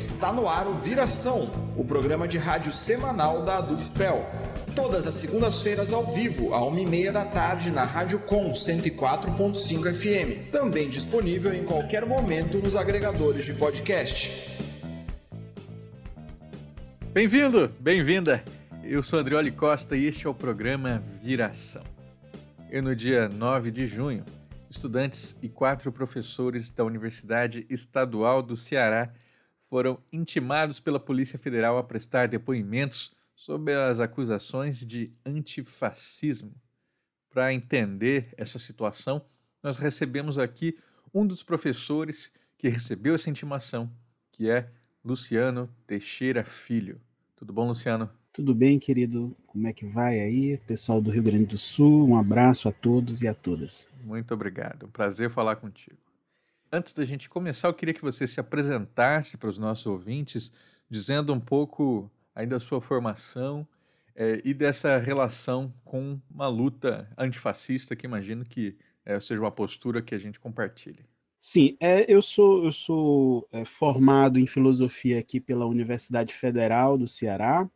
Está no ar o Viração, o programa de rádio semanal da Adufpel. Todas as segundas-feiras ao vivo, à uma e meia da tarde, na Rádio Com 104.5 FM. Também disponível em qualquer momento nos agregadores de podcast. Bem-vindo, bem-vinda. Eu sou Andrioli Costa e este é o programa Viração. Eu, no dia 9 de junho, estudantes e quatro professores da Universidade Estadual do Ceará foram intimados pela Polícia Federal a prestar depoimentos sobre as acusações de antifascismo. Para entender essa situação, nós recebemos aqui um dos professores que recebeu essa intimação, que é Luciano Teixeira Filho. Tudo bom, Luciano? Tudo bem, querido? Como é que vai aí? Pessoal do Rio Grande do Sul, um abraço a todos e a todas. Muito obrigado. Um prazer falar contigo. Antes da gente começar, eu queria que você se apresentasse para os nossos ouvintes, dizendo um pouco aí da sua formação é, e dessa relação com uma luta antifascista, que imagino que é, seja uma postura que a gente compartilhe. Sim, é, eu sou, eu sou é, formado em filosofia aqui pela Universidade Federal do Ceará.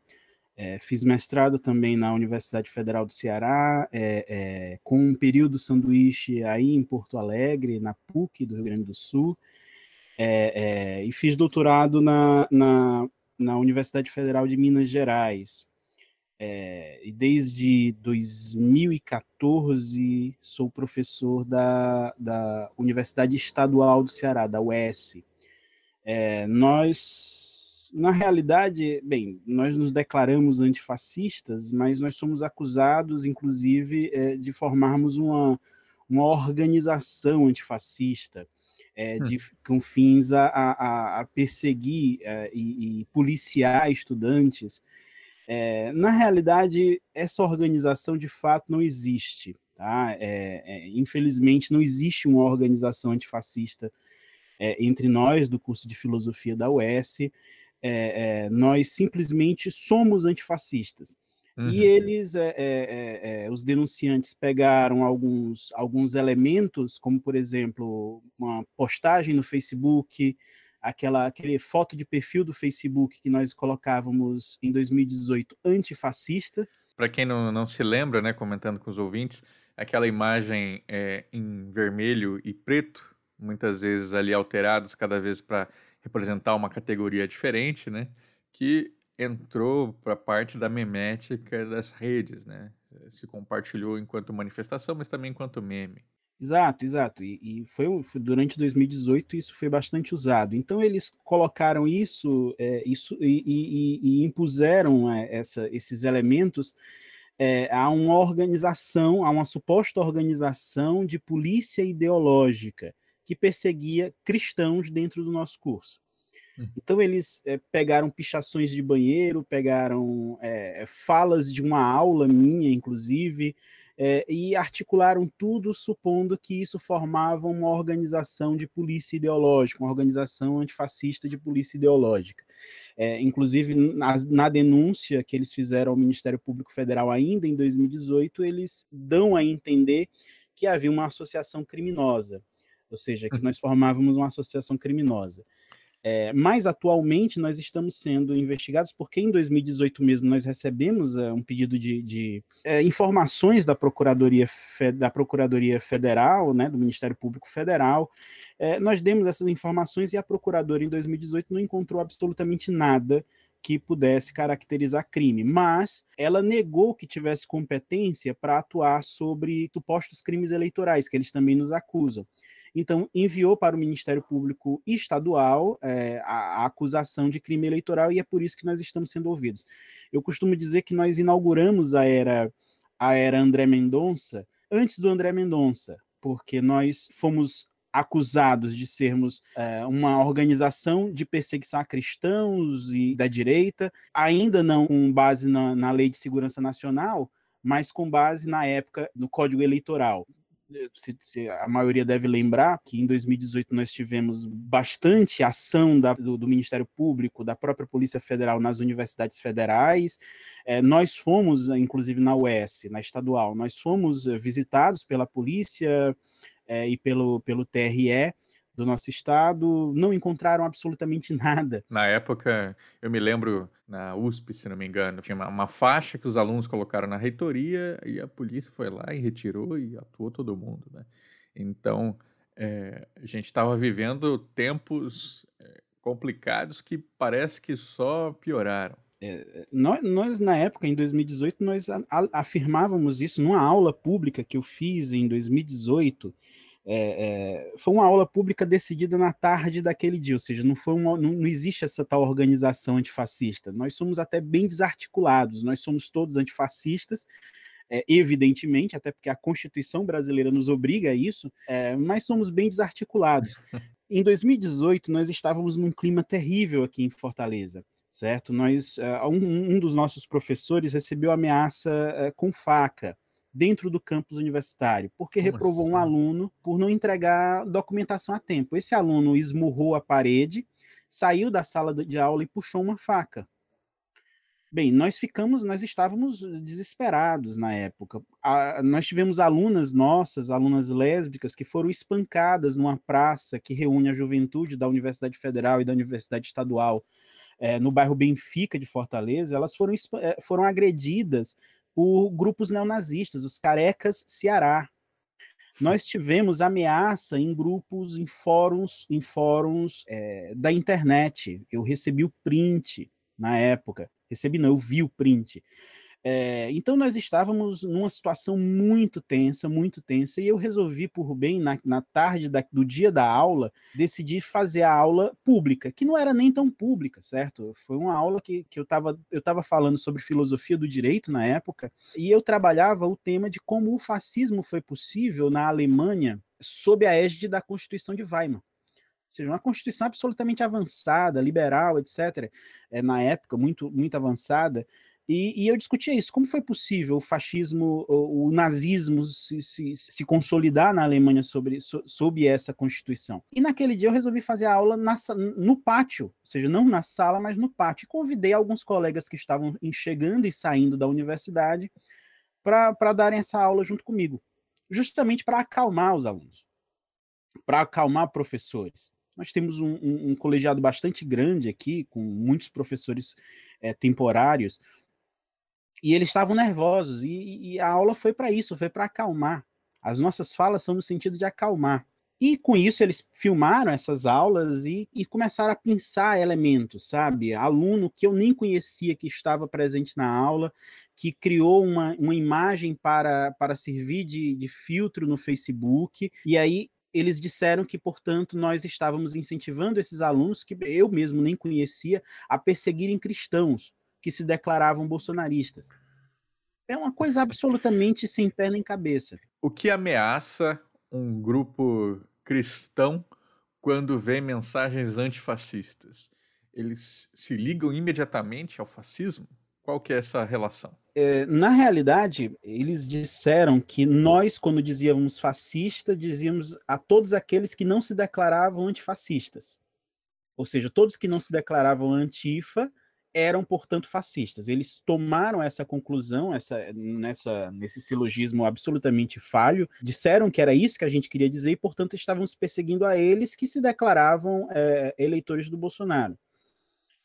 É, fiz mestrado também na Universidade Federal do Ceará, é, é, com um período sanduíche aí em Porto Alegre, na PUC do Rio Grande do Sul, é, é, e fiz doutorado na, na, na, Universidade Federal de Minas Gerais. É, e desde 2014 sou professor da, da Universidade Estadual do Ceará, da UES. nós na realidade, bem, nós nos declaramos antifascistas, mas nós somos acusados, inclusive, é, de formarmos uma, uma organização antifascista, é, hum. de, com fins a, a, a perseguir é, e, e, policiar estudantes. É, na realidade, essa organização de fato não existe. Tá? É, é, infelizmente, não existe uma organização antifascista entre nós do curso de filosofia da UES é, é, nós simplesmente somos antifascistas. Uhum. E eles, é, os denunciantes, pegaram alguns, alguns elementos, como, por exemplo, uma postagem no Facebook, aquela aquele foto de perfil do Facebook que nós colocávamos em 2018 antifascista. Para quem não, não se lembra, né, comentando com os ouvintes, aquela imagem é, em vermelho e preto, muitas vezes ali alterados cada vez para representar uma categoria diferente, né? Que entrou para parte da memética das redes, né? Se compartilhou enquanto manifestação, mas também enquanto meme. Exato, exato. E, e foi, foi, durante 2018 isso foi bastante usado. Então eles colocaram isso, é, isso e, e, e impuseram é, essa, esses elementos é, a uma organização, a uma suposta organização de polícia ideológica que perseguia cristãos dentro do nosso curso. Uhum. Então eles é, pegaram pichações de banheiro, pegaram é, falas de uma aula minha, inclusive, é, e articularam tudo supondo que isso formava uma organização de polícia ideológica, uma organização antifascista de polícia ideológica. É, inclusive, na, na, denúncia que eles fizeram ao Ministério Público Federal ainda em 2018, eles dão a entender que havia uma associação criminosa ou seja, que nós formávamos uma associação criminosa. É, mas atualmente nós estamos sendo investigados porque em 2018 mesmo nós recebemos é, um pedido de, de é, informações da Procuradoria, Fe, da Procuradoria Federal, né, do Ministério Público Federal. É, nós demos essas informações e a Procuradora em 2018 não encontrou absolutamente nada que pudesse caracterizar crime, mas ela negou que tivesse competência para atuar sobre supostos crimes eleitorais, que eles também nos acusam. Então, enviou para o Ministério Público Estadual é, a, a, acusação de crime eleitoral e é por isso que nós estamos sendo ouvidos. Eu costumo dizer que nós inauguramos a era, a era André Mendonça antes do André Mendonça, porque nós fomos acusados de sermos é, uma organização de perseguição a cristãos e da direita, ainda não com base na, na Lei de Segurança Nacional, mas com base na época no Código Eleitoral se, se, a maioria deve lembrar que em 2018 nós tivemos bastante ação da, do, do, Ministério Público, da própria Polícia Federal nas universidades federais. É, nós fomos, inclusive na UES, na estadual, nós fomos visitados pela polícia é, e pelo, pelo TRE do nosso estado, não encontraram absolutamente nada. Na época, eu me lembro, na USP, se não me engano, tinha uma, uma, faixa que os alunos colocaram na reitoria e a polícia foi lá e retirou e atuou todo mundo, né? Então, é, a gente estava vivendo tempos é, complicados que parece que só pioraram. É, nós, nós, na época, em 2018, nós a, a, afirmávamos isso numa aula pública que eu fiz em 2018. É, é, foi uma aula pública decidida na tarde daquele dia, ou seja, não, foi uma, não, não, existe essa tal organização antifascista. Nós somos até bem desarticulados, nós somos todos antifascistas, é, evidentemente, até porque a Constituição brasileira nos obriga a isso, é, mas somos bem desarticulados. Em 2018, nós estávamos num clima terrível aqui em Fortaleza certo? Nós, uh, um, um, dos nossos professores recebeu ameaça com faca dentro do campus universitário, porque Como reprovou assim? um aluno por não entregar documentação a tempo. Esse aluno esmurrou a parede, saiu da sala de aula e puxou uma faca. Bem, nós ficamos, nós estávamos desesperados na época. A, nós tivemos alunas nossas, alunas lésbicas, que foram espancadas numa praça que reúne a juventude da Universidade Federal e da Universidade Estadual é, no bairro Benfica de Fortaleza, elas foram, é, foram agredidas por grupos neonazistas, os carecas Ceará. Nós tivemos ameaça em grupos, em fóruns, em fóruns é, da internet. Eu recebi o print na época. Recebi não, eu vi o print. É, então nós estávamos numa situação muito tensa, muito tensa, e eu resolvi, por bem, na, na tarde da, do dia da aula, decidir fazer a aula pública, que não era nem tão pública, certo? Foi uma aula que, que eu estava eu tava falando sobre filosofia do direito na época, e eu trabalhava o tema de como o fascismo foi possível na Alemanha sob a égide da Constituição de Weimar ou seja, uma constituição absolutamente avançada, liberal, etc., é, na época, muito, muito avançada, e, e, eu discutia isso, como foi possível o fascismo, o, o nazismo se, se, se, consolidar na Alemanha sobre, so, sob essa constituição. E naquele dia eu resolvi fazer a aula na, no pátio, ou seja, não na sala, mas no pátio. E convidei alguns colegas que estavam chegando e saindo da universidade para darem essa aula junto comigo, justamente para acalmar os alunos, para acalmar professores. Nós temos um, um, um, colegiado bastante grande aqui, com muitos professores é, temporários, e eles estavam nervosos, e, e a aula foi para isso, foi para acalmar. As nossas falas são no sentido de acalmar. E com isso eles filmaram essas aulas e, e, começaram a pensar elementos, sabe? Aluno que eu nem conhecia que estava presente na aula, que criou uma, uma imagem para, para servir de, de filtro no Facebook, e aí eles disseram que, portanto, nós estávamos incentivando esses alunos, que eu mesmo nem conhecia, a perseguirem cristãos que se declaravam bolsonaristas. É uma coisa absolutamente sem pé nem cabeça. O que ameaça um grupo cristão quando vê mensagens antifascistas? Eles se ligam imediatamente ao fascismo? Qual que é essa relação? É, na realidade, eles disseram que nós, quando dizíamos fascista, dizíamos a todos aqueles que não se declaravam antifascistas. Ou seja, todos que não se declaravam antifa eram, portanto, fascistas. Eles tomaram essa conclusão, essa, nessa, nesse silogismo absolutamente falho, disseram que era isso que a gente queria dizer e, portanto, estávamos perseguindo a eles que se declaravam é, eleitores do Bolsonaro.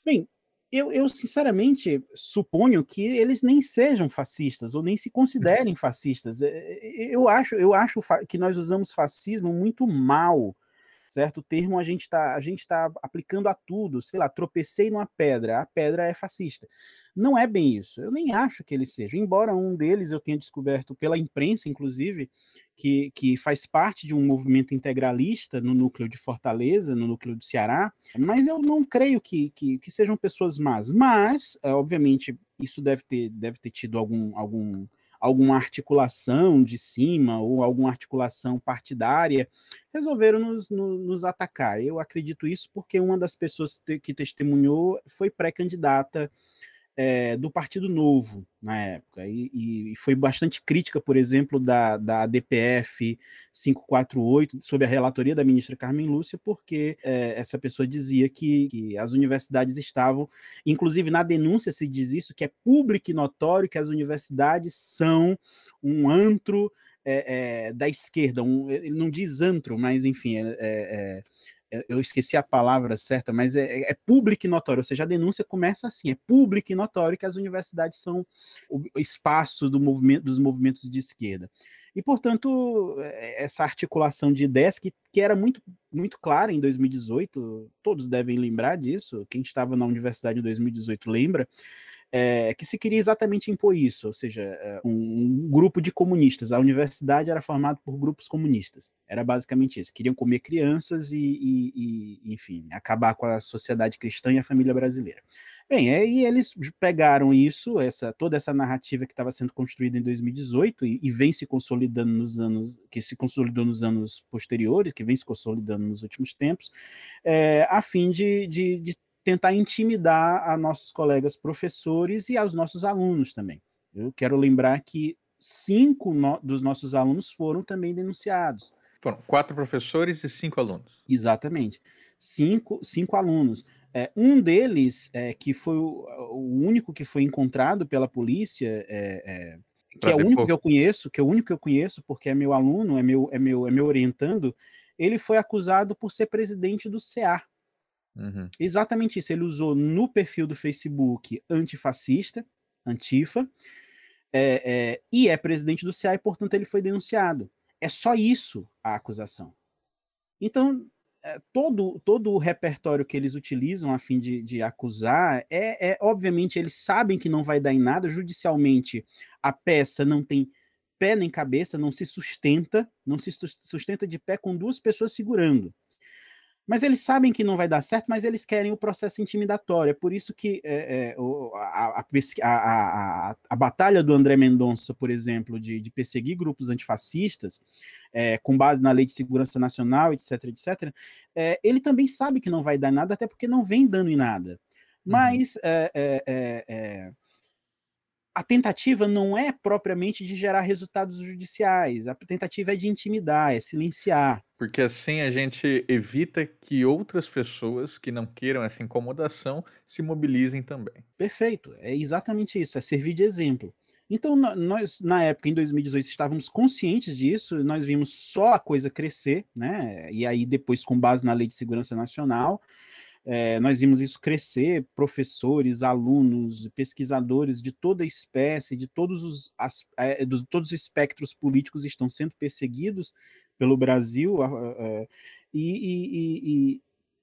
Bem, eu, eu, sinceramente suponho que eles nem sejam fascistas ou nem se considerem fascistas. É, é, eu acho, eu acho que nós usamos fascismo muito mal certo? O termo a gente está a gente tá aplicando a tudo, sei lá, tropecei numa pedra, a pedra é fascista. Não é bem isso. Eu nem acho que ele seja, embora um deles eu tenha descoberto pela imprensa, inclusive, que, que faz parte de um movimento integralista no núcleo de Fortaleza, no núcleo do Ceará, mas eu não creio que, que, que sejam pessoas más. Mas, é, obviamente, isso deve ter, deve ter tido algum, algum alguma articulação de cima ou alguma articulação partidária, resolveram nos, nos, nos atacar. Eu acredito isso porque uma das pessoas que testemunhou foi pré-candidata é, do Partido Novo na época, e, e, foi bastante crítica, por exemplo, da, da DPF 548, sob a relatoria da ministra Carmen Lúcia, porque é, essa pessoa dizia que, que, as universidades estavam, inclusive na denúncia se diz isso, que é público e notório que as universidades são um antro é, da esquerda, um, ele não diz antro, mas enfim, é, é, é, eu esqueci a palavra certa, mas é, é público e notório, ou seja, a denúncia começa assim, é público e notório que as universidades são o espaço do movimento, dos movimentos de esquerda. E, portanto, é, essa articulação de ideias que, que era muito, muito clara em 2018, todos devem lembrar disso, quem estava na universidade em 2018 lembra, é, que se queria exatamente impor isso, ou seja, é, um, um, grupo de comunistas. A universidade era formada por grupos comunistas. Era basicamente isso. Queriam comer crianças e, e, e enfim, acabar com a sociedade cristã e a família brasileira. Bem, aí eles pegaram isso, essa toda essa narrativa que estava sendo construída em 2018 e, e, vem se consolidando nos anos, que se consolidou nos anos posteriores, que vem se consolidando nos últimos tempos, é, a fim de, de, de tentar intimidar a nossos colegas professores e aos nossos alunos também. Eu quero lembrar que cinco no, dos nossos alunos foram também denunciados. Foram quatro professores e cinco alunos. Exatamente. Cinco, cinco alunos. É, um deles, é, que foi o, o, único que foi encontrado pela polícia, é, é que pra é o único que eu conheço, que é o único que eu conheço, porque é meu aluno, é meu, é meu, é meu orientando, ele foi acusado por ser presidente do CEA, Uhum. Exatamente isso. Ele usou no perfil do Facebook antifascista, antifa, é, é, e é presidente do CA e, portanto, ele foi denunciado. É só isso a acusação. Então, é, todo, todo o repertório que eles utilizam a fim de, de acusar é, é, obviamente, eles sabem que não vai dar em nada. Judicialmente, a peça não tem pé nem cabeça, não se sustenta, não se sustenta de pé com duas pessoas segurando. Mas eles sabem que não vai dar certo, mas eles querem o processo intimidatório. É por isso que é, é, a, a, a, a, batalha do André Mendonça, por exemplo, de, de perseguir grupos antifascistas, é, com base na Lei de Segurança Nacional, etc., etc., é, ele também sabe que não vai dar nada, até porque não vem dando em nada. Uhum. Mas uhum a tentativa não é propriamente de gerar resultados judiciais, a tentativa é de intimidar, é silenciar. Porque assim a gente evita que outras pessoas que não queiram essa incomodação se mobilizem também. Perfeito, é exatamente isso, é servir de exemplo. Então, nós, na época, em 2018, estávamos conscientes disso, nós vimos só a coisa crescer, né? E aí, depois, com base na Lei de Segurança Nacional, é, nós vimos isso crescer, professores, alunos, pesquisadores de toda espécie, de todos os, as, é, de todos os espectros políticos estão sendo perseguidos pelo Brasil, e, e, e,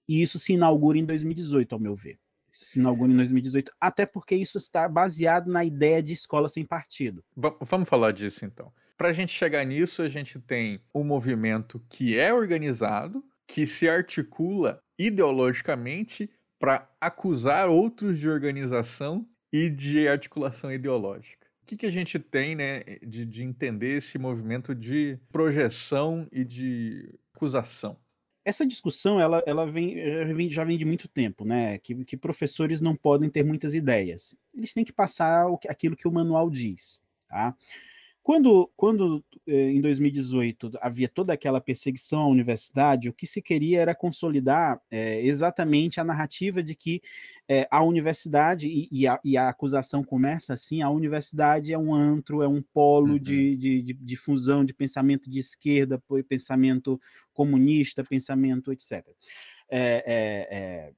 e, isso se inaugura em 2018, ao meu ver. Isso se inaugura em 2018, até porque isso está baseado na ideia de escola sem partido. Vamos falar disso então. Para a gente chegar nisso, a gente tem um movimento que é organizado, que se articula ideologicamente para acusar outros de organização e de articulação ideológica. O que, que a gente tem né, de, de entender esse movimento de projeção e de acusação? essa discussão ela, ela vem, já, vem, de muito tempo, né? Que, que professores não podem ter muitas ideias. Eles têm que passar o, aquilo que o manual diz. Tá? Quando, quando eh, em 2018 havia toda aquela perseguição à universidade, o que se queria era consolidar é, exatamente a narrativa de que é, a universidade, e, e, a, e, a, acusação começa assim: a universidade é um antro, é um polo uhum. de, de, de, de, fusão de pensamento de esquerda, pensamento comunista, pensamento etc. É,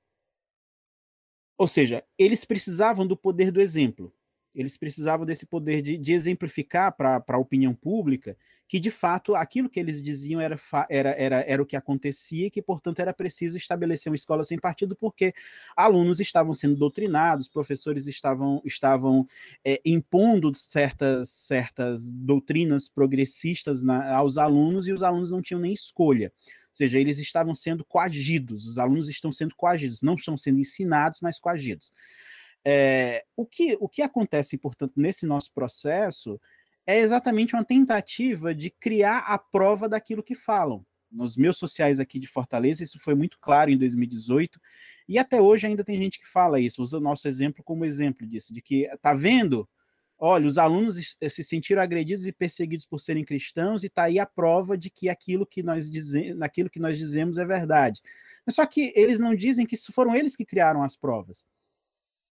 ou seja, eles precisavam do poder do exemplo eles precisavam desse poder de, de exemplificar para a opinião pública que, de fato, aquilo que eles diziam era, era, era, era o que acontecia e que, portanto, era preciso estabelecer uma escola sem partido, porque alunos estavam sendo doutrinados, professores estavam, estavam é, impondo certas, certas doutrinas progressistas na, aos alunos e os alunos não tinham nem escolha. Ou seja, eles estavam sendo coagidos, os alunos estão sendo coagidos, não estão sendo ensinados, mas coagidos. É, o, que, o que acontece, portanto, nesse nosso processo é exatamente uma tentativa de criar a prova daquilo que falam. Nos meus sociais aqui de Fortaleza, isso foi muito claro em 2018, e até hoje ainda tem gente que fala isso, usa o nosso exemplo como exemplo disso, de que, tá vendo? Olha, os alunos se sentiram agredidos e perseguidos por serem cristãos, e está aí a prova de que aquilo que nós dizemos, aquilo que nós dizemos é verdade. Mas só que eles não dizem que foram eles que criaram as provas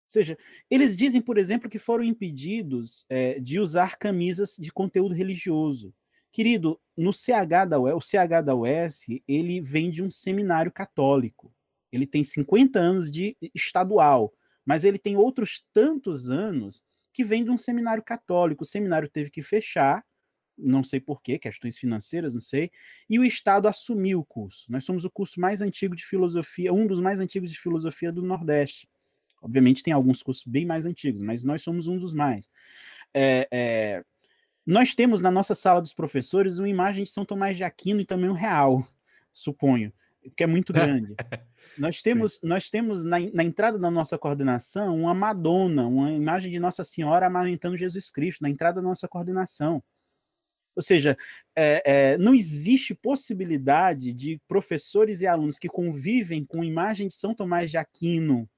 seja, eles dizem, por exemplo, que foram impedidos é, de usar camisas de conteúdo religioso, Querido, no CH da UES, o CH da UES, ele vem de um seminário católico. Ele tem 50 anos de estadual, mas ele tem outros tantos anos que vem de um seminário católico. O seminário teve que fechar, não sei porquê, questões financeiras, não sei, e o Estado assumiu o curso. Nós somos o curso mais antigo de filosofia, um dos mais antigos de filosofia do Nordeste. Obviamente tem alguns cursos bem mais antigos, mas nós somos um dos mais. É, é, nós temos na nossa sala dos professores uma imagem de São Tomás de Aquino e também um real, suponho, que é muito grande. nós temos, nós temos na, na, entrada da nossa coordenação uma Madonna, uma imagem de Nossa Senhora amamentando Jesus Cristo, na entrada da nossa coordenação. Ou seja, é, é, não existe possibilidade de professores e alunos que convivem com imagem de São Tomás de Aquino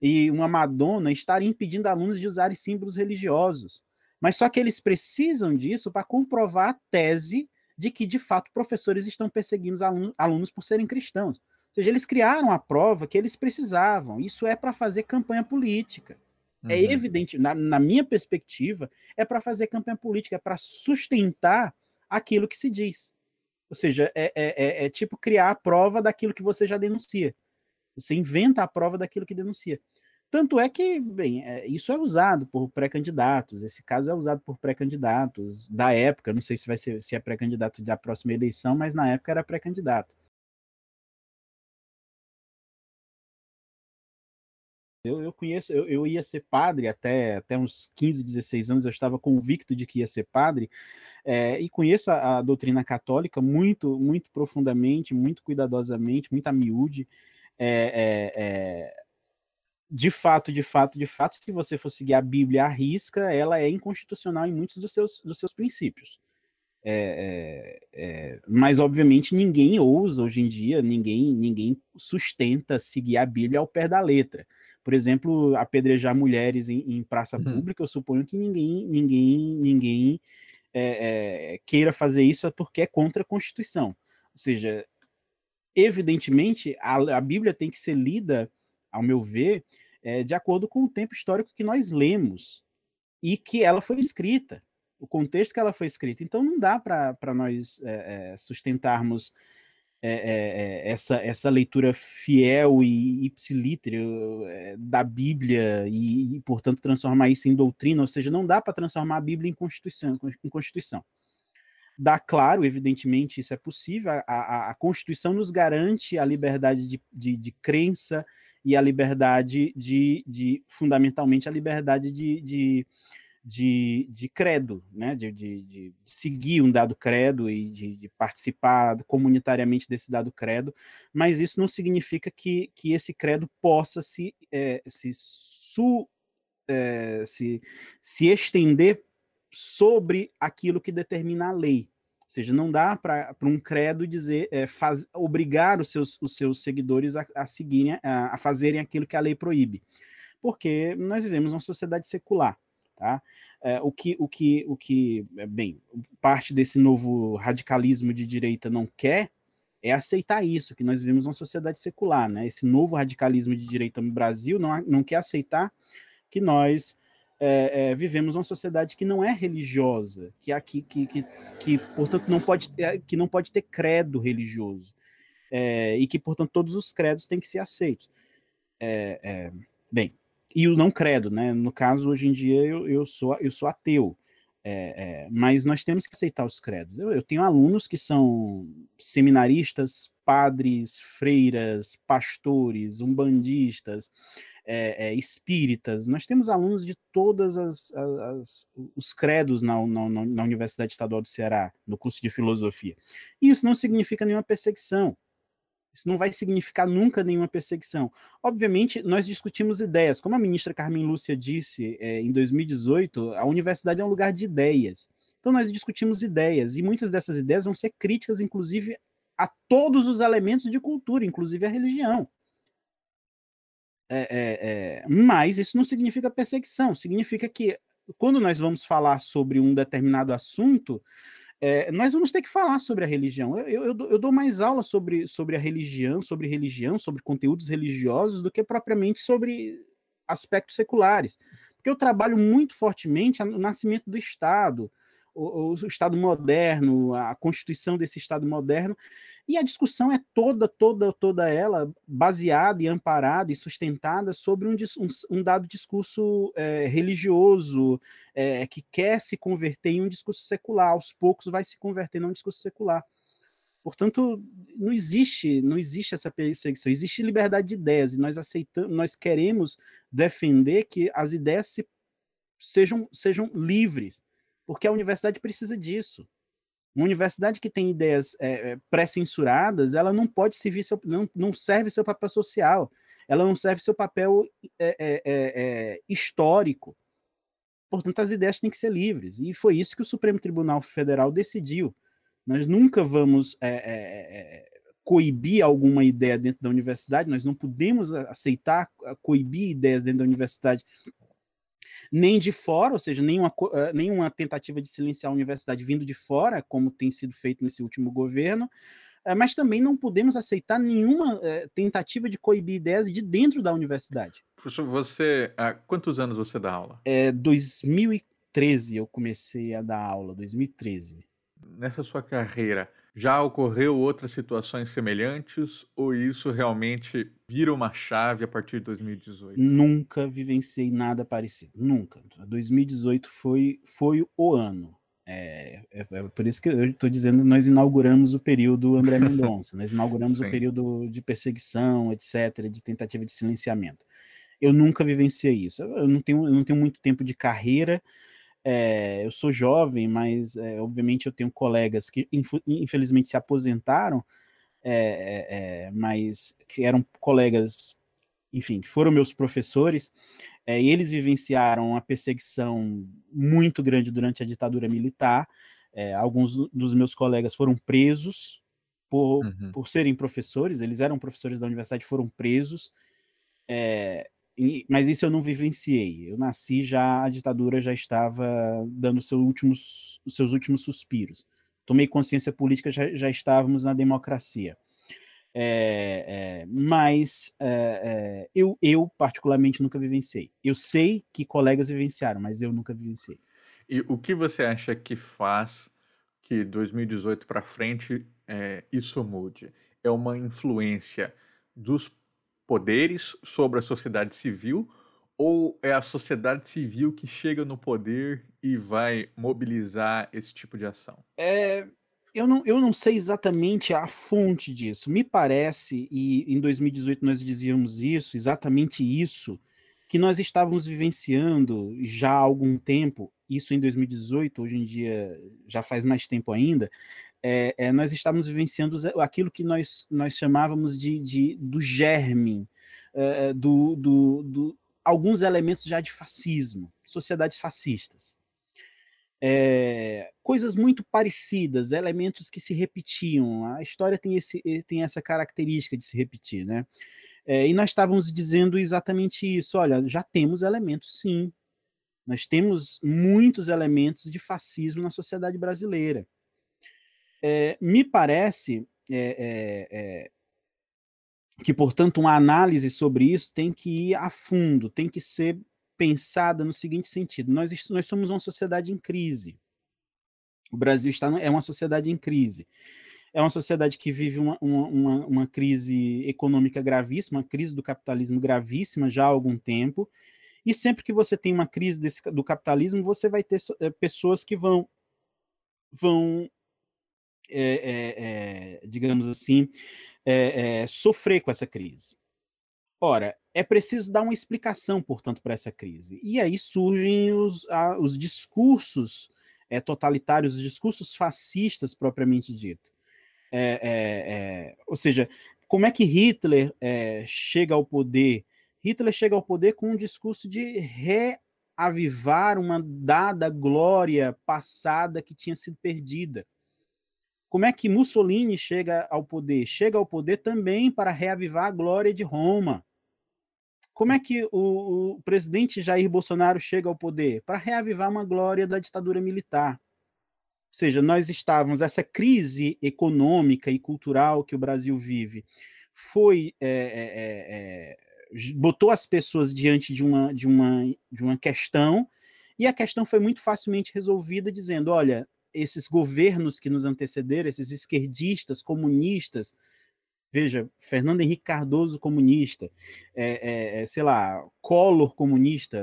e uma Madonna estarem impedindo alunos de usarem símbolos religiosos. Mas só que eles precisam disso para comprovar a tese de que, de fato, professores estão perseguindo os alunos, alunos por serem cristãos. Ou seja, eles criaram a prova que eles precisavam. Isso é para fazer campanha política. É uhum. É evidente, na, na, minha perspectiva, é para fazer campanha política, é para sustentar aquilo que se diz. Ou seja, é, é, é, é, tipo criar a prova daquilo que você já denuncia. Você inventa a prova daquilo que denuncia. Tanto é que, bem, é, isso é usado por pré-candidatos. Esse caso é usado por pré-candidatos da época. Não sei se vai ser se é pré-candidato da próxima eleição, mas na época era pré-candidato. Eu, eu conheço, eu, eu, ia ser padre até, até uns 15, 16 anos, eu estava convicto de que ia ser padre, é, e conheço a, a, doutrina católica muito, muito profundamente, muito cuidadosamente, muito a miúde. É, é, de fato, de fato, de fato, se você for seguir a Bíblia à risca, ela é inconstitucional em muitos dos seus, dos seus princípios. É, é, é, mas obviamente ninguém ousa hoje em dia, ninguém, ninguém sustenta seguir a Bíblia ao pé da letra por exemplo, apedrejar mulheres em, em praça uhum. pública, eu suponho que ninguém, ninguém, ninguém é, é, queira fazer isso porque é contra a Constituição. Ou seja, evidentemente, a, a Bíblia tem que ser lida, ao meu ver, é, de acordo com o tempo histórico que nós lemos e que ela foi escrita, o contexto que ela foi escrita. Então, não dá para nós é, é, sustentarmos é, é, essa, essa leitura fiel e ipsilítere é, da Bíblia e, e, portanto, transformar isso em doutrina, ou seja, não dá para transformar a Bíblia em Constituição. Em Constituição. Dá claro, evidentemente, isso é possível, a, a, a Constituição nos garante a liberdade de, de, de crença e a liberdade de, de fundamentalmente, a liberdade de, de de, de credo, né? De, de, de, seguir um dado credo e de, de, participar comunitariamente desse dado credo, mas isso não significa que, que esse credo possa se, é, se, su, é, se, se estender sobre aquilo que determina a lei. Ou seja, não dá para um credo dizer, é, faz, obrigar os seus, os seus seguidores a, a seguirem, a, a fazerem aquilo que a lei proíbe. Porque nós vivemos uma sociedade secular. Tá? É, o, que, o, que, o que, é, bem, parte desse novo radicalismo de direita não quer é aceitar isso, que nós vivemos uma sociedade secular. Né? Esse novo radicalismo de direita no Brasil não, não quer aceitar que nós é, é, vivemos uma sociedade que não é religiosa, que aqui que, que, que, portanto não pode ter, que não pode ter credo religioso é, e que portanto todos os credos têm que ser aceitos. É, é, bem, e o não credo, né? No caso, hoje em dia, eu, eu, sou, eu sou ateu. É, é, mas nós temos que aceitar os credos. Eu, eu, tenho alunos que são seminaristas, padres, freiras, pastores, umbandistas, é, é espíritas. Nós temos alunos de todas as, as, os credos na, na, na Universidade Estadual do Ceará, no curso de filosofia. E isso não significa nenhuma perseguição. Isso não vai significar nunca nenhuma perseguição. Obviamente, nós discutimos ideias. Como a ministra Carmen Lúcia disse é, em 2018, a universidade é um lugar de ideias. Então, nós discutimos ideias, e muitas dessas ideias vão ser críticas, inclusive, a todos os elementos de cultura, inclusive a religião. É, é, é mas isso não significa perseguição, significa que quando nós vamos falar sobre um determinado assunto, é, nós vamos ter que falar sobre a religião. Eu, eu, eu, dou mais aula sobre, sobre a religião, sobre religião, sobre conteúdos religiosos, do que propriamente sobre aspectos seculares. Porque eu trabalho muito fortemente o nascimento do Estado, o, o Estado moderno, a constituição desse Estado moderno, e a discussão é toda, toda, toda ela baseada e amparada e sustentada sobre um, um, um dado discurso é, religioso é, que quer se converter em um discurso secular. Aos poucos vai se converter num discurso secular. Portanto, não existe, não existe essa perseguição, existe liberdade de ideias e nós aceitamos, nós queremos defender que as ideias se, sejam, sejam livres, porque a universidade precisa disso. Uma universidade que tem ideias é, pré-censuradas, ela não pode servir seu, não, não serve seu papel social, ela não serve seu papel é, é, é, histórico. Portanto, as ideias têm que ser livres. E foi isso que o Supremo Tribunal Federal decidiu. Nós nunca vamos coibir alguma ideia dentro da universidade, nós não podemos aceitar coibir ideias dentro da universidade nem de fora, ou seja, nenhuma, eh, nenhuma tentativa de silenciar a universidade vindo de fora, como tem sido feito nesse último governo, eh, mas também não podemos aceitar nenhuma eh, tentativa de coibir ideias de dentro da universidade. Professor, você, há quantos anos você dá aula? É 2013 eu comecei a dar aula, 2013. Nessa sua carreira, já ocorreu outras situações semelhantes ou isso realmente vira uma chave a partir de 2018? Nunca vivenciei nada parecido, nunca. 2018 foi, foi o ano. É, é, é por isso que eu estou dizendo nós inauguramos o período André Mendonça, nós inauguramos o período de perseguição, etc., de tentativa de silenciamento. Eu nunca vivenciei isso. Eu não tenho, eu não tenho muito tempo de carreira, é, eu sou jovem, mas é, obviamente eu tenho colegas que infelizmente se aposentaram, é, mas que eram colegas, enfim, que foram meus professores, e eles vivenciaram uma perseguição muito grande durante a ditadura militar. alguns dos meus colegas foram presos por, uhum. por serem professores, eles eram professores da universidade, foram presos. É, mas isso eu não vivenciei. Eu nasci já, a ditadura já estava dando seu últimos, os seus últimos suspiros. Tomei consciência política, já, já estávamos na democracia. É, é, mas é, é eu, eu, particularmente, nunca vivenciei. Eu sei que colegas vivenciaram, mas eu nunca vivenciei. E o que você acha que faz que 2018 para frente é, isso mude? É uma influência dos poderes sobre a sociedade civil ou é a sociedade civil que chega no poder e vai mobilizar esse tipo de ação? É, eu, não, eu não sei exatamente a fonte disso. Me parece, e em 2018 nós dizíamos isso, exatamente isso, que nós estávamos vivenciando já há algum tempo, isso em 2018, hoje em dia já faz mais tempo ainda, é, é, nós estávamos vivenciando aquilo que nós, nós chamávamos de, de do germe, é, do, do, do, alguns elementos já de fascismo, sociedades fascistas. É, coisas muito parecidas, elementos que se repetiam. A história tem, esse, tem essa característica de se repetir, né? É, e nós estávamos dizendo exatamente isso. Olha, já temos elementos, sim. Nós temos muitos elementos de fascismo na sociedade brasileira. É, me parece é, que, portanto, uma análise sobre isso tem que ir a fundo, tem que ser pensada no seguinte sentido: nós, nós somos uma sociedade em crise. O Brasil está é uma sociedade em crise. É uma sociedade que vive uma, uma, uma crise econômica gravíssima, uma crise do capitalismo gravíssima já há algum tempo. E sempre que você tem uma crise desse, do capitalismo, você vai ter pessoas que vão, vão é, é, digamos assim, é, sofrer com essa crise. Ora, é preciso dar uma explicação, portanto, para essa crise. E aí surgem os, a, os discursos totalitários, os discursos fascistas propriamente dito. ou seja, como é que Hitler chega ao poder? Hitler chega ao poder com um discurso de reavivar uma dada glória passada que tinha sido perdida. Como é que Mussolini chega ao poder? Chega ao poder também para reavivar a glória de Roma. Como é que o, o presidente Jair Bolsonaro chega ao poder? Para reavivar uma glória da ditadura militar. Ou seja, nós estávamos, essa crise econômica e cultural que o Brasil vive foi. É, é, é, botou as pessoas diante de uma, de, uma, de uma questão E a questão foi muito facilmente resolvida dizendo, olha, esses governos que nos antecederam, esses esquerdistas, comunistas, veja, Fernando Henrique Cardoso comunista, é, é, é sei lá, Collor comunista,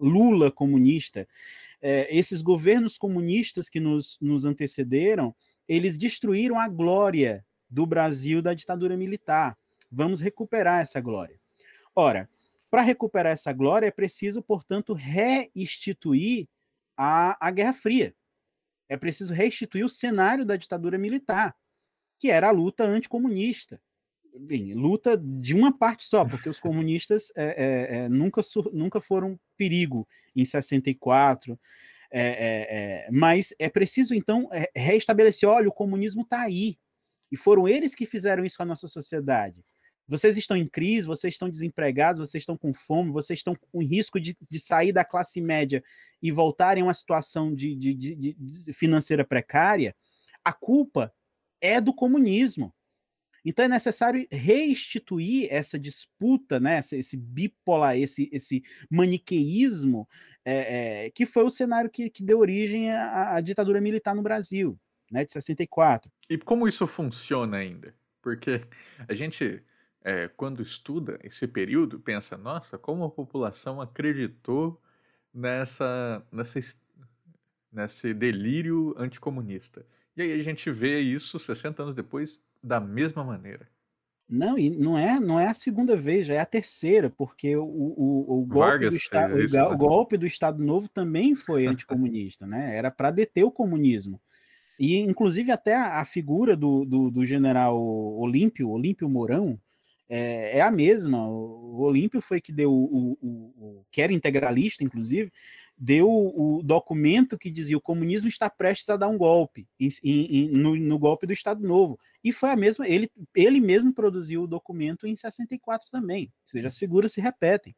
Lula comunista, é, esses governos comunistas que nos, nos antecederam, eles destruíram a glória do Brasil da ditadura militar. Vamos recuperar essa glória. Ora, para recuperar essa glória é preciso, portanto, restituir a, a Guerra Fria. É preciso restituir o cenário da ditadura militar, que era a luta anticomunista. Bem, luta de uma parte só, porque os comunistas é, é, é, nunca, nunca foram perigo em 64. É, é, é, mas é preciso, então, reestabelecer: olha, o comunismo está aí. E foram eles que fizeram isso com a nossa sociedade. Vocês estão em crise, vocês estão desempregados, vocês estão com fome, vocês estão com risco de, de sair da classe média e voltarem a uma situação de, de, de, financeira precária. A culpa é do comunismo. Então é necessário restituir essa disputa, né, esse bipolar, esse, esse maniqueísmo, é, é, que foi o cenário que, que deu origem à, à, ditadura militar no Brasil, né, de 64. E como isso funciona ainda? Porque a gente, é, quando estuda esse período, pensa, nossa, como a população acreditou nessa, nessa, nesse delírio anticomunista. E aí a gente vê isso 60 anos depois da mesma maneira. Não, e não é, não é a segunda vez, já é a terceira, porque o, o, o, golpe, do Estado, isso, o, né? o golpe do Estado Novo também foi anticomunista, né? Era para deter o comunismo. E, inclusive, até a, a figura do, do, do, general Olímpio, Olímpio Mourão, é, é, a mesma. O Olímpio foi que deu o, o, o, que era integralista, inclusive, deu o documento que dizia o comunismo está prestes a dar um golpe em, em, no, no, golpe do Estado Novo. E foi a mesma, ele, ele mesmo produziu o documento em 64 também. Ou seja, as figuras se repetem.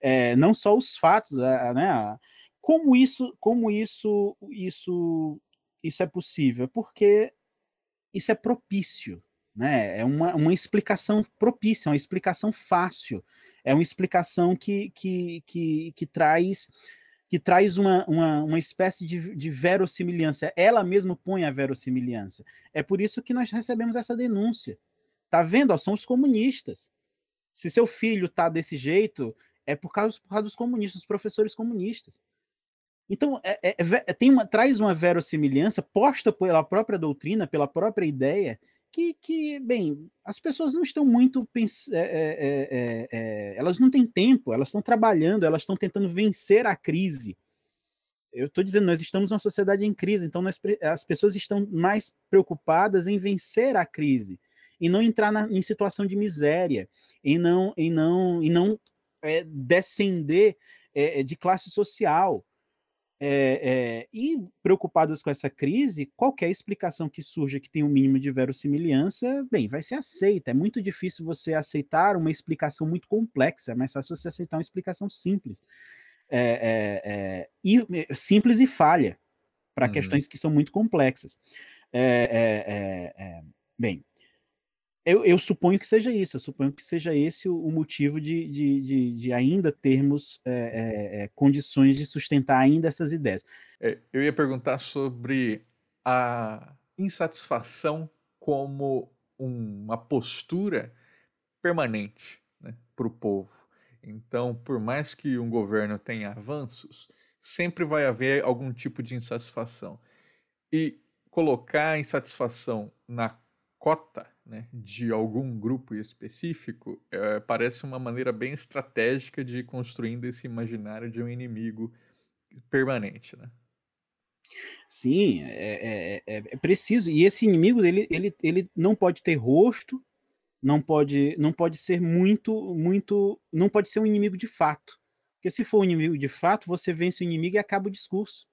É, não só os fatos, né? Como isso, como isso, isso, isso é possível? Porque isso é propício, né? É uma, uma explicação propícia, uma explicação fácil, é uma explicação que, que, que, que traz que traz uma, uma, uma espécie de, de verossimilhança. Ela mesma põe a verossimilhança. É por isso que nós recebemos essa denúncia. Tá vendo? Ó, são os comunistas. Se seu filho tá desse jeito, é por causa, por causa dos comunistas, dos professores comunistas. Então, é, é, é, tem uma, traz uma verossimilhança posta pela própria doutrina, pela própria ideia, que, que, bem, as pessoas não estão muito é, é, é, elas não têm tempo, elas estão trabalhando, elas estão tentando vencer a crise. Eu estou dizendo, nós estamos numa sociedade em crise, então nós, as pessoas estão mais preocupadas em vencer a crise e não entrar na, em situação de miséria, e não, e não, e não descender de classe social. É, é, e preocupadas com essa crise, qualquer explicação que surja que tenha um mínimo de verossimilhança, bem, vai ser aceita. É muito difícil você aceitar uma explicação muito complexa, é mais fácil você aceitar uma explicação simples. É, e, simples e falha para uhum. questões que são muito complexas. bem, eu, eu, suponho que seja isso, eu suponho que seja esse o, o motivo de, de, de, de, ainda termos é, é, condições de sustentar ainda essas ideias. É, eu ia perguntar sobre a insatisfação como uma postura permanente né, para o povo. Então, por mais que um governo tenha avanços, sempre vai haver algum tipo de insatisfação. E colocar a insatisfação na cota né, de algum grupo específico, é, parece uma maneira bem estratégica de ir construindo esse imaginário de um inimigo permanente, né? Sim, é, é, é, é preciso. E esse inimigo ele, ele, ele não pode ter rosto, não pode, não pode ser muito, muito, não pode ser um inimigo de fato. Porque se for um inimigo de fato, você vence o inimigo e acaba o discurso.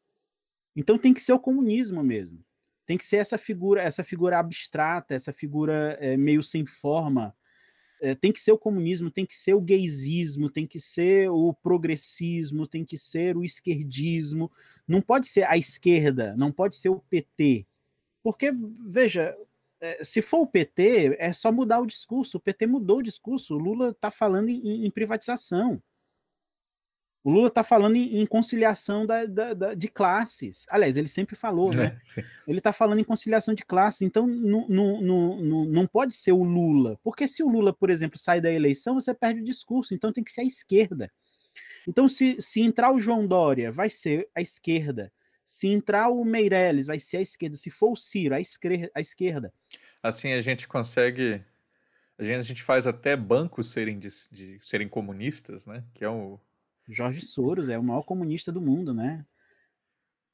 Então tem que ser o comunismo mesmo tem que ser essa figura, essa figura abstrata, essa figura é, meio sem forma. É, tem que ser o comunismo, tem que ser o gaysismo, tem que ser o progressismo, tem que ser o esquerdismo. Não pode ser a esquerda, não pode ser o PT. Porque, veja, é, se for o PT, é só mudar o discurso. O PT mudou o discurso. O Lula está falando em, em privatização. O Lula está falando em, em conciliação da, da, da, de classes. Aliás, ele sempre falou, né? É, ele está falando em conciliação de classes. Então, não, não, não, não pode ser o Lula. Porque se o Lula, por exemplo, sai da eleição, você perde o discurso. Então, tem que ser a esquerda. Então, se, se entrar o João Dória, vai ser a esquerda. Se entrar o Meirelles, vai ser a esquerda. Se for o Ciro, a esquerda. A esquerda. Assim, a gente consegue... A gente, a gente faz até bancos serem, de, de serem comunistas, né? Que é o Jorge Soros é o maior comunista do mundo, né?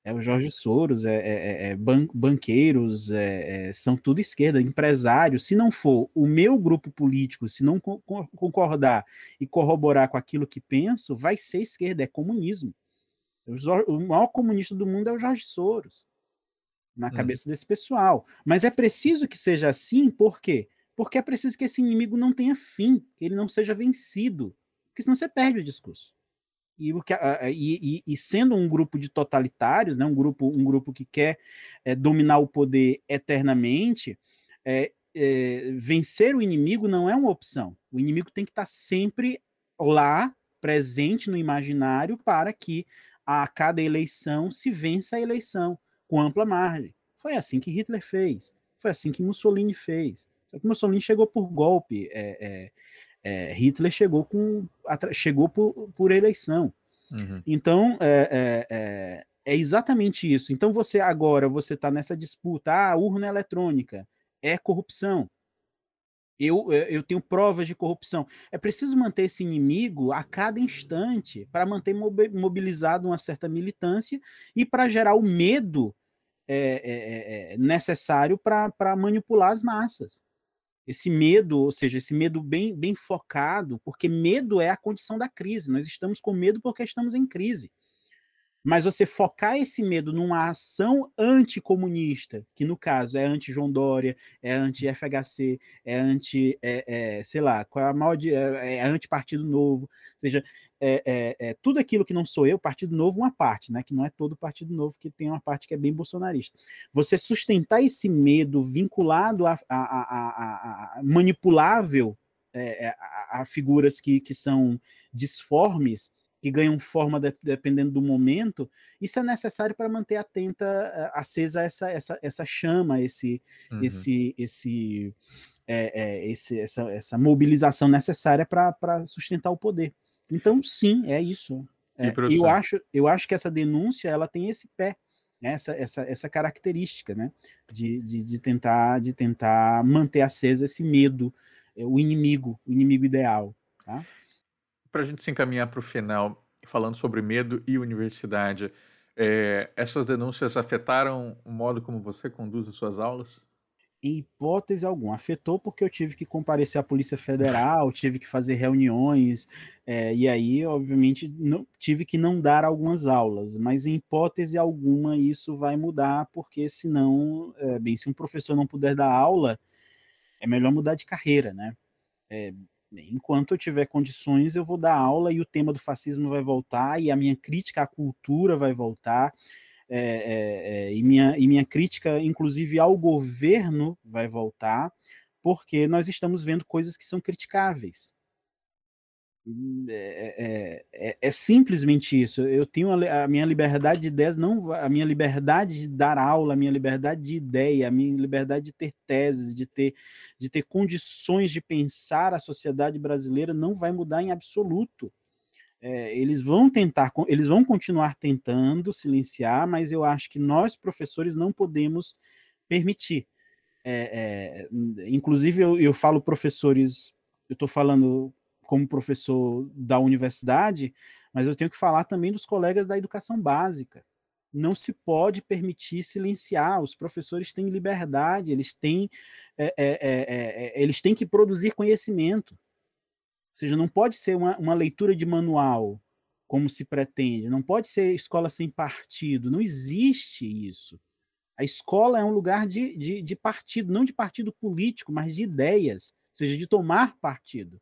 É o Jorge Soros, é, é, é, é ban banqueiros, é, é, são tudo esquerda, empresários. Se não for o meu grupo político, se não co concordar e corroborar com aquilo que penso, vai ser esquerda, é comunismo. O, maior comunista do mundo é o Jorge Soros, na hum. cabeça desse pessoal. Mas é preciso que seja assim, por quê? Porque é preciso que esse inimigo não tenha fim, que ele não seja vencido, porque senão você perde o discurso. E, e, e, sendo um grupo de totalitários, né, um, grupo, um grupo que quer é, dominar o poder eternamente, é, é, vencer o inimigo não é uma opção. O inimigo tem que estar sempre lá, presente no imaginário, para que a cada eleição se vença a eleição com ampla margem. Foi assim que Hitler fez, foi assim que Mussolini fez. Só que Mussolini chegou por golpe, é, é, Hitler chegou, com, chegou por, por eleição. Uhum. Então, é, é, é, é, exatamente isso. Então, você agora, você está nessa disputa, ah, urna eletrônica é corrupção. Eu, eu tenho provas de corrupção. É preciso manter esse inimigo a cada instante para manter mobilizado uma certa militância e para gerar o medo é, é, é, necessário para manipular as massas esse medo, ou seja, esse medo bem, bem focado, porque medo é a condição da crise. Nós estamos com medo porque estamos em crise. Mas você focar esse medo numa ação anticomunista, que no caso é anti-João Dória, é anti-FHC, é anti, é, é, sei lá, qual é a mal de, é, é anti-Partido Novo, ou seja, é, é, é, tudo aquilo que não sou eu, Partido Novo, uma parte, né? Que não é todo Partido Novo, que tem uma parte que é bem bolsonarista. Você sustentar esse medo vinculado a, a, a, a manipulável é, a, figuras que, que são disformes que ganham forma de, dependendo do momento, isso é necessário para manter atenta, eh, acesa essa, essa, essa chama, esse, uhum. esse, esse, é, é, esse, essa, essa mobilização necessária para sustentar o poder. Então, sim, é isso. É, eu, acho, eu acho que essa denúncia ela tem esse pé, né, essa, essa, essa característica, né, de, de, de, tentar, de tentar manter acesa esse medo, eh, o inimigo, o inimigo ideal. Tá? Para a gente se encaminhar para o final, falando sobre medo e universidade, é, essas denúncias afetaram o modo como você conduz as suas aulas? Em hipótese alguma. Afetou porque eu tive que comparecer à Polícia Federal, tive que fazer reuniões, é, e aí, obviamente, não, tive que não dar algumas aulas, mas em hipótese alguma isso vai mudar, porque senão, é, bem, se um professor não puder dar aula, é melhor mudar de carreira, né? É, Enquanto eu tiver condições, eu vou dar aula e o tema do fascismo vai voltar, e a minha crítica à cultura vai voltar, é, é, é, e, minha, e minha crítica, inclusive, ao governo vai voltar, porque nós estamos vendo coisas que são criticáveis. É, é, é, é, simplesmente isso. Eu tenho a, a, minha liberdade de ideias, não a minha liberdade de dar aula, a minha liberdade de ideia, a minha liberdade de ter teses, de ter, de ter condições de pensar a sociedade brasileira não vai mudar em absoluto. É, eles vão tentar, eles vão continuar tentando silenciar, mas eu acho que nós professores não podemos permitir. É, é, inclusive eu, eu falo professores, eu estou falando como professor da universidade, mas eu tenho que falar também dos colegas da educação básica. Não se pode permitir silenciar. Os professores têm liberdade, eles têm, é, é, é, eles têm que produzir conhecimento. Ou seja, não pode ser uma, uma leitura de manual, como se pretende. Não pode ser escola sem partido. Não existe isso. A escola é um lugar de, de, de partido, não de partido político, mas de ideias, ou seja, de tomar partido.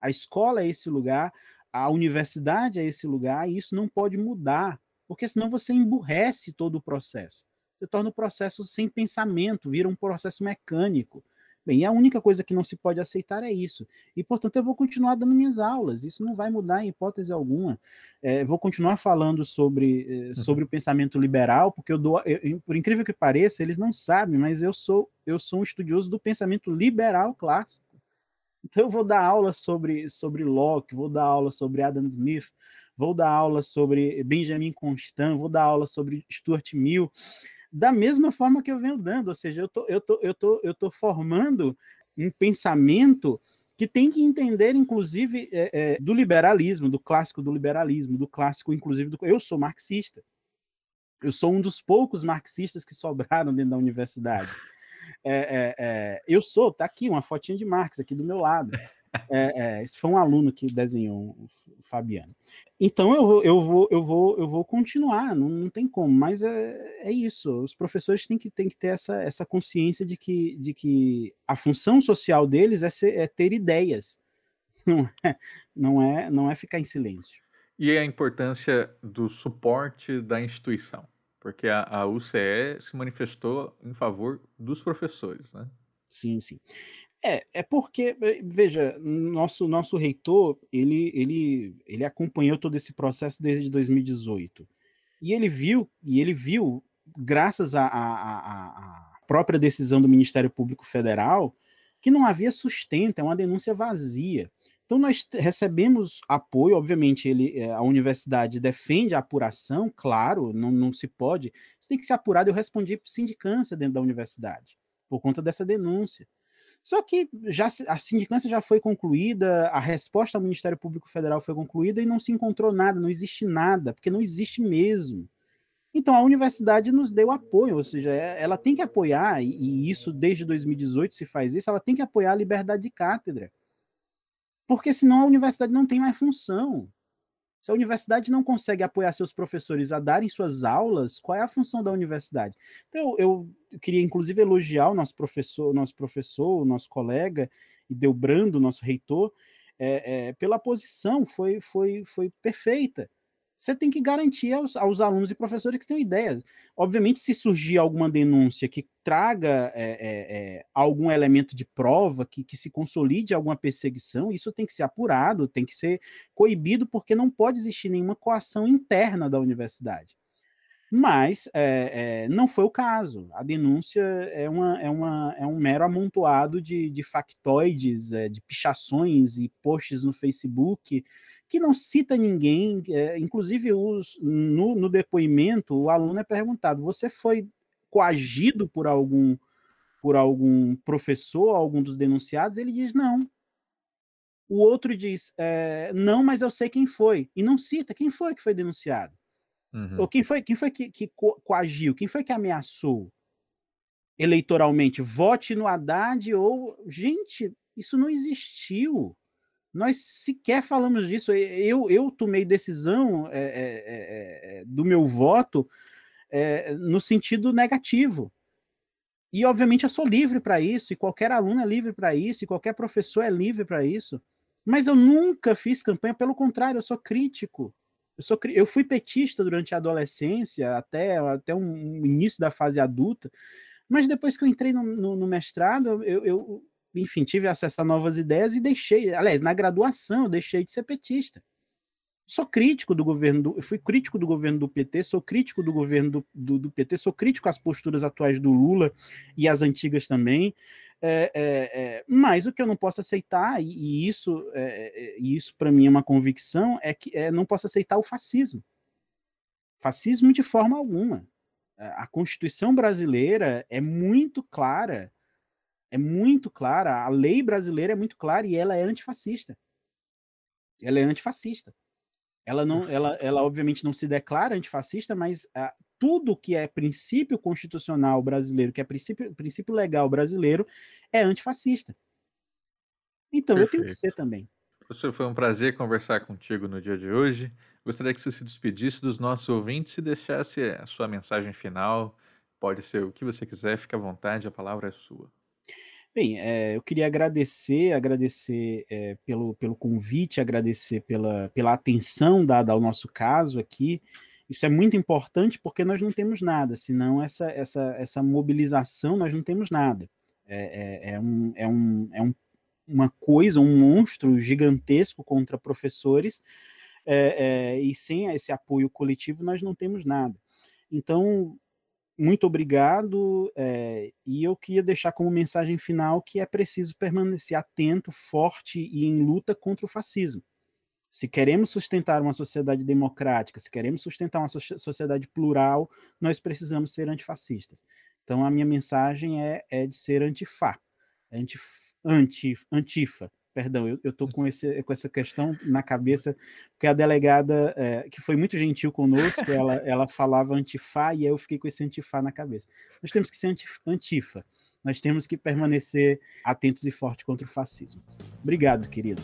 A escola é esse lugar, a universidade é esse lugar, e isso não pode mudar, porque senão você emburrece todo o processo. Você torna o processo sem pensamento, vira um processo mecânico. Bem, a única coisa que não se pode aceitar é isso. E, portanto, eu vou continuar dando minhas aulas. Isso não vai mudar em hipótese alguma. É, vou continuar falando sobre, eh, uhum. sobre o pensamento liberal, porque eu dou, eu, por incrível que pareça, eles não sabem, mas eu sou, eu sou um estudioso do pensamento liberal clássico. Então, eu vou dar aula sobre, sobre Locke, vou dar aula sobre Adam Smith, vou dar aula sobre Benjamin Constant, vou dar aula sobre Stuart Mill da mesma forma que eu venho dando, ou seja, eu tô, eu tô, eu tô, eu tô formando um pensamento que tem que entender, inclusive, é, é, do liberalismo, do clássico do liberalismo, do clássico, inclusive, do. Eu sou marxista. Eu sou um dos poucos marxistas que sobraram dentro da universidade. É, é, é eu sou, tá aqui uma fotinha de Marx aqui do meu lado. É, é, esse foi um aluno que desenhou, o Fabiano. Então eu vou, eu vou, eu vou, eu vou continuar, não, não tem como, mas é, é isso. Os professores têm que, têm que ter essa, essa consciência de que, de que a função social deles é, ser, é ter ideias, não é, não, é, não é ficar em silêncio. E a importância do suporte da instituição, porque a, a UCE se manifestou em favor dos professores, né? Sim, sim. É, é porque, veja, nosso, nosso reitor, ele, ele, ele acompanhou todo esse processo desde 2018. E ele viu, e ele viu, graças à própria decisão do Ministério Público Federal, que não havia sustento, é uma denúncia vazia. Então nós recebemos apoio, obviamente ele, eh, a universidade defende a apuração, claro, não, não se pode, isso tem que ser apurado, eu respondi por sindicância dentro da universidade, por conta dessa denúncia. Só que já a sindicância já foi concluída, a resposta ao Ministério Público Federal foi concluída e não se encontrou nada, não existe nada, porque não existe mesmo. Então a universidade nos deu apoio, ou seja, é, ela tem que apoiar, e isso desde 2018 se faz isso, ela tem que apoiar a liberdade de cátedra. Porque senão a universidade não tem mais função. Se a universidade não consegue apoiar seus professores a darem suas aulas, qual é a função da universidade? Então, eu, queria inclusive elogiar o nosso professor, nosso professor, o nosso colega, Delbrando, nosso reitor, é, é, pela posição, foi, foi, foi perfeita você tem que garantir aos, aos, alunos e professores que tenham ideias. Obviamente, se surgir alguma denúncia que traga é, é, é, algum elemento de prova, que, que se consolide alguma perseguição, isso tem que ser apurado, tem que ser coibido, porque não pode existir nenhuma coação interna da universidade. Mas é, é, não foi o caso. A denúncia é, uma, é, uma, um mero amontoado de, de factoides, de pichações e posts no Facebook que não cita ninguém, é, inclusive os, no, no depoimento, o aluno é perguntado: você foi coagido por algum por algum professor, algum dos denunciados? Ele diz não. O outro diz é, não, mas eu sei quem foi e não cita quem foi que foi denunciado. Uhum. Ou quem foi, quem foi que, que coagiu, quem foi que ameaçou eleitoralmente? Vote no Haddad ou. Gente, isso não existiu. Nós sequer falamos disso. Eu, eu tomei decisão é, é, é, do meu voto no sentido negativo. E, obviamente, eu sou livre para isso, e qualquer aluno é livre para isso, e qualquer professor é livre para isso. Mas eu nunca fiz campanha, pelo contrário, eu sou crítico. Eu, sou, eu fui petista durante a adolescência, até, até um, um início da fase adulta, mas depois que eu entrei no, no, no mestrado, eu, eu, enfim, tive acesso a novas ideias e deixei, aliás, na graduação eu deixei de ser petista. Sou crítico do governo, do, fui crítico do governo do PT, sou crítico do governo do, do, do, PT, sou crítico às posturas atuais do Lula e às antigas também. É, é, é, mas o que eu não posso aceitar, e, e isso, é, é, e isso para mim é uma convicção, é que é, não posso aceitar o fascismo. Fascismo de forma alguma. A Constituição brasileira é muito clara é muito clara, a lei brasileira é muito clara e ela é antifascista. Ela é antifascista. Ela não, ela, ela obviamente não se declara antifascista, mas uh, tudo que é princípio constitucional brasileiro, que é princípio, princípio legal brasileiro, é antifascista. Então Perfeito. eu tenho que ser também. Professor, foi um prazer conversar contigo no dia de hoje. Gostaria que você se despedisse dos nossos ouvintes e deixasse a sua mensagem final. Pode ser o que você quiser, fique à vontade, a palavra é sua. Bem, é, eu queria agradecer, agradecer é, pelo, pelo convite, agradecer pela, pela atenção dada ao nosso caso aqui. Isso é muito importante porque nós não temos nada, senão essa, essa, essa mobilização nós não temos nada. é, é, é, um, é, um, é um, uma coisa, um monstro gigantesco contra professores, é, é, e sem esse apoio coletivo nós não temos nada. Então, muito obrigado, é, e eu queria deixar como mensagem final que é preciso permanecer atento, forte e em luta contra o fascismo. Se queremos sustentar uma sociedade democrática, se queremos sustentar uma sociedade plural, nós precisamos ser antifascistas. Então, a minha mensagem é, é de ser antifá, anti, anti, antifa. Perdão, eu estou com, esse, com essa questão na cabeça, porque a delegada, é, que foi muito gentil conosco, ela, ela falava antifá e aí eu fiquei com esse antifá na cabeça. Nós temos que ser antifa, nós temos que permanecer atentos e fortes contra o fascismo. Obrigado, querido.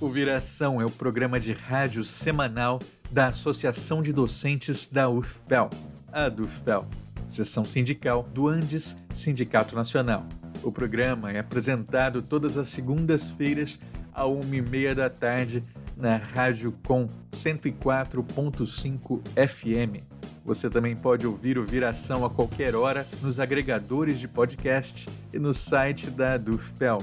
O Viração é o programa de rádio semanal da Associação de Docentes da UFPEL, a DUFPEL, seção sindical do Andes Sindicato Nacional. O programa é apresentado todas as segundas-feiras, à uma e meia da tarde, na Rádio Com 104.5 FM. Você também pode ouvir o Viração a qualquer hora nos agregadores de podcast e no site da DUFPEL.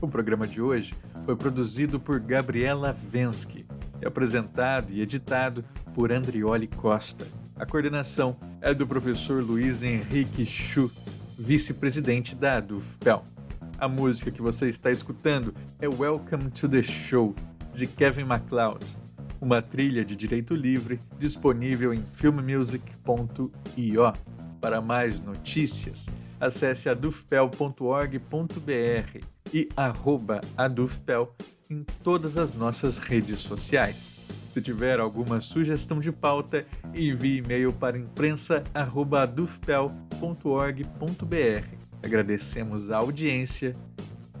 O programa de hoje foi produzido por Gabriela Vensky e apresentado e editado por Andrioli Costa. A coordenação é do professor Luiz Henrique Chu, vice-presidente da DUFPEL. A música que você está escutando é Welcome to the Show, de Kevin MacLeod, uma trilha de direito livre disponível em filmmusic.io. Para mais notícias, acesse adufpel.org.br e adufpel em todas as nossas redes sociais. Se tiver alguma sugestão de pauta, envie e-mail para imprensa.adufpel.org.br. Agradecemos a audiência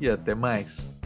e até mais.